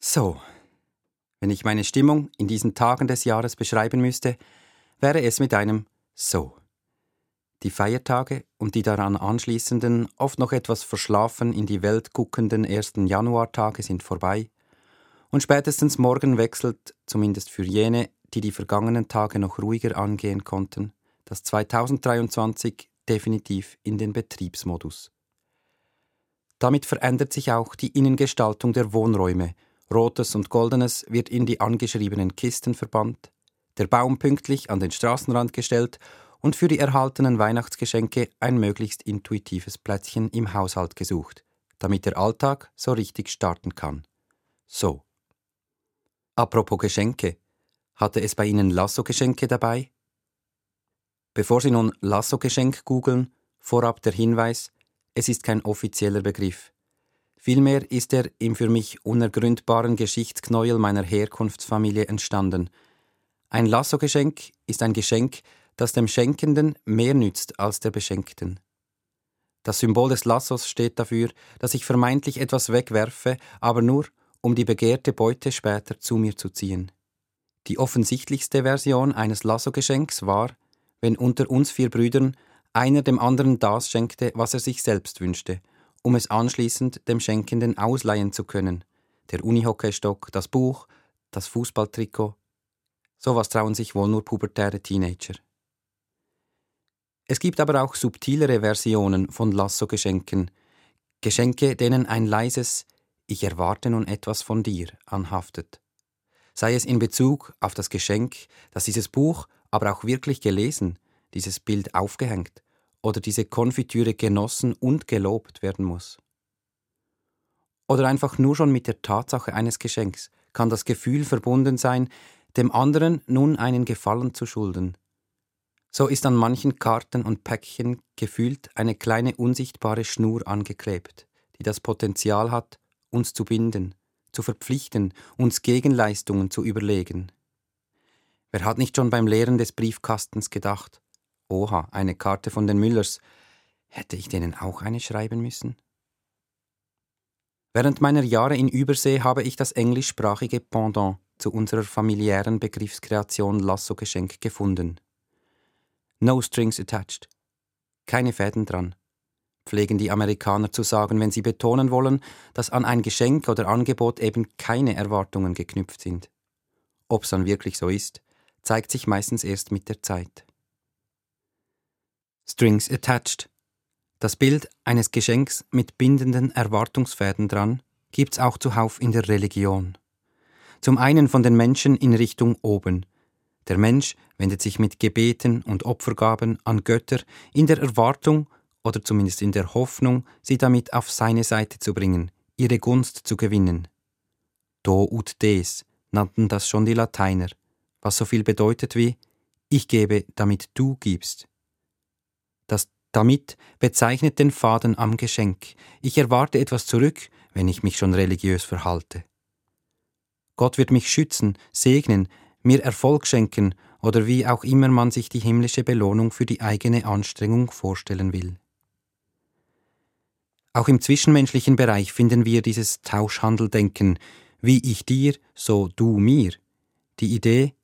So, wenn ich meine Stimmung in diesen Tagen des Jahres beschreiben müsste, wäre es mit einem So. Die Feiertage und die daran anschließenden, oft noch etwas verschlafen in die Welt guckenden ersten Januartage sind vorbei, und spätestens morgen wechselt, zumindest für jene, die die vergangenen Tage noch ruhiger angehen konnten, das 2023 definitiv in den Betriebsmodus. Damit verändert sich auch die Innengestaltung der Wohnräume. Rotes und Goldenes wird in die angeschriebenen Kisten verbannt, der Baum pünktlich an den Straßenrand gestellt und für die erhaltenen Weihnachtsgeschenke ein möglichst intuitives Plätzchen im Haushalt gesucht, damit der Alltag so richtig starten kann. So. Apropos Geschenke. Hatte es bei Ihnen Lasso-Geschenke dabei? Bevor Sie nun Lasso-Geschenk googeln, vorab der Hinweis, es ist kein offizieller Begriff. Vielmehr ist er im für mich unergründbaren Geschichtsknäuel meiner Herkunftsfamilie entstanden. Ein Lasso-Geschenk ist ein Geschenk, das dem Schenkenden mehr nützt als der Beschenkten. Das Symbol des Lassos steht dafür, dass ich vermeintlich etwas wegwerfe, aber nur, um die begehrte Beute später zu mir zu ziehen. Die offensichtlichste Version eines Lasso-Geschenks war, wenn unter uns vier Brüdern einer dem anderen das schenkte, was er sich selbst wünschte, um es anschließend dem Schenkenden ausleihen zu können. Der Unihockeystock, das Buch, das Fußballtrikot. Sowas trauen sich wohl nur pubertäre Teenager. Es gibt aber auch subtilere Versionen von Lasso-Geschenken, Geschenke, denen ein leises Ich erwarte nun etwas von dir anhaftet. Sei es in Bezug auf das Geschenk, das dieses Buch aber auch wirklich gelesen, dieses Bild aufgehängt oder diese Konfitüre genossen und gelobt werden muss. Oder einfach nur schon mit der Tatsache eines Geschenks kann das Gefühl verbunden sein, dem anderen nun einen Gefallen zu schulden, so ist an manchen Karten und Päckchen gefühlt eine kleine unsichtbare Schnur angeklebt, die das Potenzial hat, uns zu binden, zu verpflichten, uns Gegenleistungen zu überlegen. Wer hat nicht schon beim Leeren des Briefkastens gedacht, oha, eine Karte von den Müllers, hätte ich denen auch eine schreiben müssen? Während meiner Jahre in Übersee habe ich das englischsprachige Pendant zu unserer familiären Begriffskreation Lasso-Geschenk gefunden. No strings attached. Keine Fäden dran, pflegen die Amerikaner zu sagen, wenn sie betonen wollen, dass an ein Geschenk oder Angebot eben keine Erwartungen geknüpft sind. Ob's dann wirklich so ist, zeigt sich meistens erst mit der Zeit. Strings attached. Das Bild eines Geschenks mit bindenden Erwartungsfäden dran gibt's auch zuhauf in der Religion. Zum einen von den Menschen in Richtung oben, der Mensch wendet sich mit Gebeten und Opfergaben an Götter in der Erwartung oder zumindest in der Hoffnung, sie damit auf seine Seite zu bringen, ihre Gunst zu gewinnen. Do ut des nannten das schon die Lateiner, was so viel bedeutet wie ich gebe, damit du gibst. Damit bezeichnet den Faden am Geschenk. Ich erwarte etwas zurück, wenn ich mich schon religiös verhalte. Gott wird mich schützen, segnen, mir Erfolg schenken oder wie auch immer man sich die himmlische Belohnung für die eigene Anstrengung vorstellen will. Auch im zwischenmenschlichen Bereich finden wir dieses Tauschhandeldenken, wie ich dir, so du mir. Die Idee,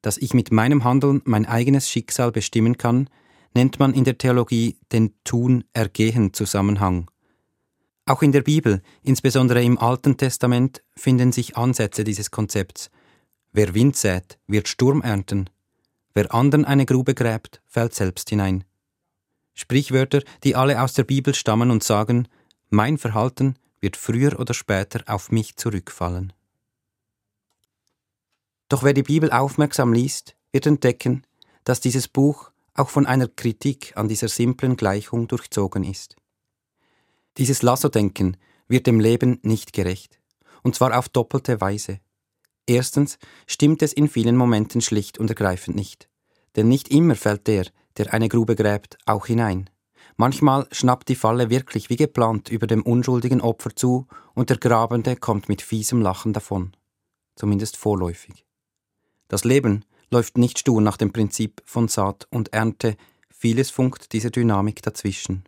dass ich mit meinem Handeln mein eigenes Schicksal bestimmen kann, nennt man in der Theologie den Tun-Ergehen-Zusammenhang. Auch in der Bibel, insbesondere im Alten Testament, finden sich Ansätze dieses Konzepts, Wer Wind sät, wird Sturm ernten. Wer anderen eine Grube gräbt, fällt selbst hinein. Sprichwörter, die alle aus der Bibel stammen und sagen, mein Verhalten wird früher oder später auf mich zurückfallen. Doch wer die Bibel aufmerksam liest, wird entdecken, dass dieses Buch auch von einer Kritik an dieser simplen Gleichung durchzogen ist. Dieses Lasso-Denken wird dem Leben nicht gerecht, und zwar auf doppelte Weise. Erstens stimmt es in vielen Momenten schlicht und ergreifend nicht. Denn nicht immer fällt der, der eine Grube gräbt, auch hinein. Manchmal schnappt die Falle wirklich wie geplant über dem unschuldigen Opfer zu und der Grabende kommt mit fiesem Lachen davon. Zumindest vorläufig. Das Leben läuft nicht stur nach dem Prinzip von Saat und Ernte, vieles funkt diese Dynamik dazwischen.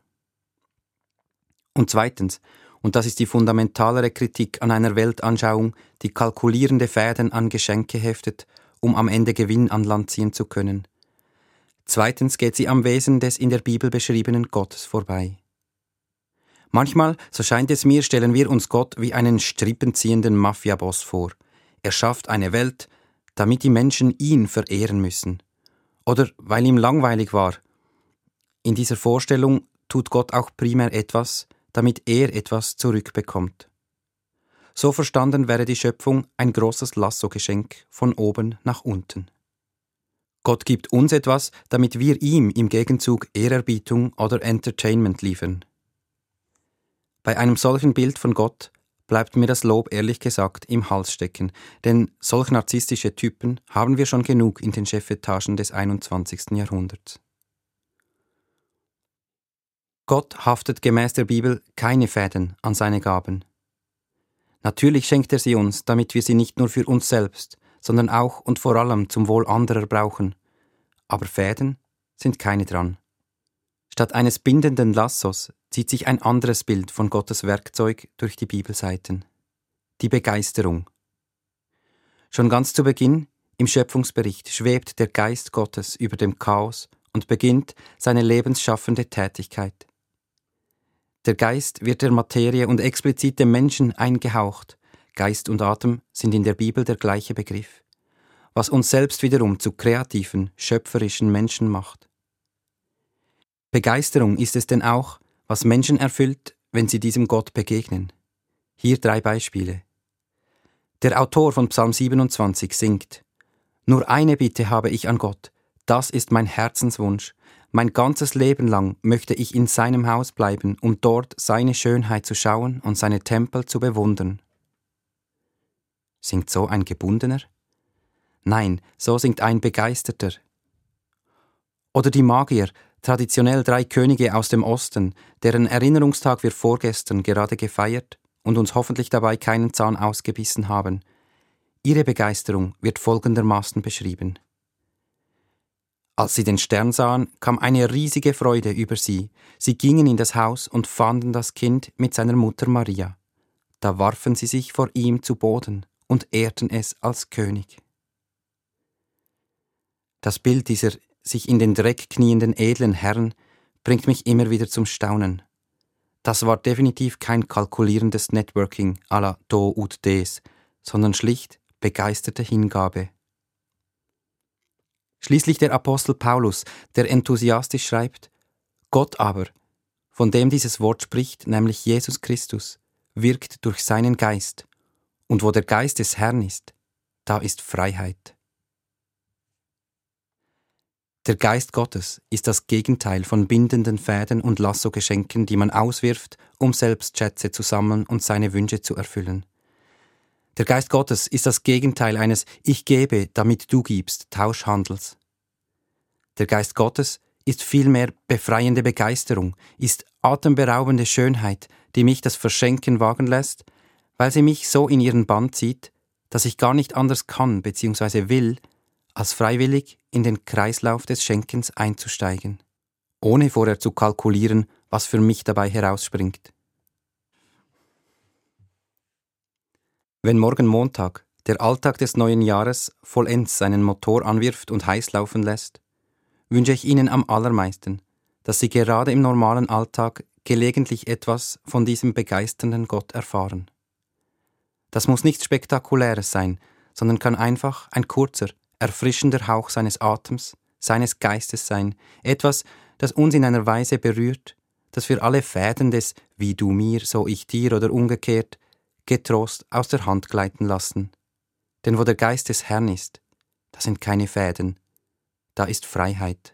Und zweitens, Und das ist die fundamentalere Kritik an einer Weltanschauung, die kalkulierende Fäden an Geschenke heftet, um am Ende Gewinn an Land ziehen zu können. Zweitens geht sie am Wesen des in der Bibel beschriebenen Gottes vorbei. Manchmal, so scheint es mir, stellen wir uns Gott wie einen strippenziehenden Mafiaboss vor. Er schafft eine Welt, damit die Menschen ihn verehren müssen. Oder weil ihm langweilig war. In dieser Vorstellung tut Gott auch primär etwas, damit er etwas zurückbekommt. So verstanden wäre die Schöpfung ein großes Lassogeschenk von oben nach unten. Gott gibt uns etwas, damit wir ihm im Gegenzug Ehrerbietung oder Entertainment liefern. Bei einem solchen Bild von Gott bleibt mir das Lob ehrlich gesagt im Hals stecken, denn solch narzisstische Typen haben wir schon genug in den Chefetagen des 21. Jahrhunderts. Gott haftet gemäß der Bibel keine Fäden an seine Gaben. Natürlich schenkt er sie uns, damit wir sie nicht nur für uns selbst, sondern auch und vor allem zum Wohl anderer brauchen. Aber Fäden sind keine dran. Statt eines bindenden Lassos zieht sich ein anderes Bild von Gottes Werkzeug durch die Bibelseiten. Die Begeisterung. Schon ganz zu Beginn im Schöpfungsbericht schwebt der Geist Gottes über dem Chaos und beginnt seine lebensschaffende Tätigkeit. Der Geist wird der Materie und explizit dem Menschen eingehaucht. Geist und Atem sind in der Bibel der gleiche Begriff, was uns selbst wiederum zu kreativen, schöpferischen Menschen macht. Begeisterung ist es denn auch, was Menschen erfüllt, wenn sie diesem Gott begegnen. Hier drei Beispiele. Der Autor von Psalm 27 singt Nur eine Bitte habe ich an Gott, das ist mein Herzenswunsch, mein ganzes Leben lang möchte ich in seinem Haus bleiben, um dort seine Schönheit zu schauen und seine Tempel zu bewundern. Singt so ein Gebundener? Nein, so singt ein Begeisterter. Oder die Magier, traditionell drei Könige aus dem Osten, deren Erinnerungstag wir vorgestern gerade gefeiert und uns hoffentlich dabei keinen Zahn ausgebissen haben. Ihre Begeisterung wird folgendermaßen beschrieben. Als sie den Stern sahen, kam eine riesige Freude über sie. Sie gingen in das Haus und fanden das Kind mit seiner Mutter Maria. Da warfen sie sich vor ihm zu Boden und ehrten es als König. Das Bild dieser sich in den Dreck knienden edlen Herren bringt mich immer wieder zum Staunen. Das war definitiv kein kalkulierendes Networking à la Do und Des, sondern schlicht begeisterte Hingabe. Schließlich der Apostel Paulus, der enthusiastisch schreibt, Gott aber, von dem dieses Wort spricht, nämlich Jesus Christus, wirkt durch seinen Geist, und wo der Geist des Herrn ist, da ist Freiheit. Der Geist Gottes ist das Gegenteil von bindenden Fäden und Lassogeschenken, die man auswirft, um selbst Schätze zu sammeln und seine Wünsche zu erfüllen. Der Geist Gottes ist das Gegenteil eines Ich gebe, damit du gibst Tauschhandels. Der Geist Gottes ist vielmehr befreiende Begeisterung, ist atemberaubende Schönheit, die mich das Verschenken wagen lässt, weil sie mich so in ihren Bann zieht, dass ich gar nicht anders kann bzw. will, als freiwillig in den Kreislauf des Schenkens einzusteigen, ohne vorher zu kalkulieren, was für mich dabei herausspringt. Wenn morgen Montag der Alltag des neuen Jahres vollends seinen Motor anwirft und heiß laufen lässt, wünsche ich Ihnen am allermeisten, dass Sie gerade im normalen Alltag gelegentlich etwas von diesem begeisternden Gott erfahren. Das muss nichts Spektakuläres sein, sondern kann einfach ein kurzer, erfrischender Hauch seines Atems, seines Geistes sein, etwas, das uns in einer Weise berührt, dass wir alle Fäden des wie du mir, so ich dir oder umgekehrt getrost aus der Hand gleiten lassen. Denn wo der Geist des Herrn ist, da sind keine Fäden, da ist Freiheit.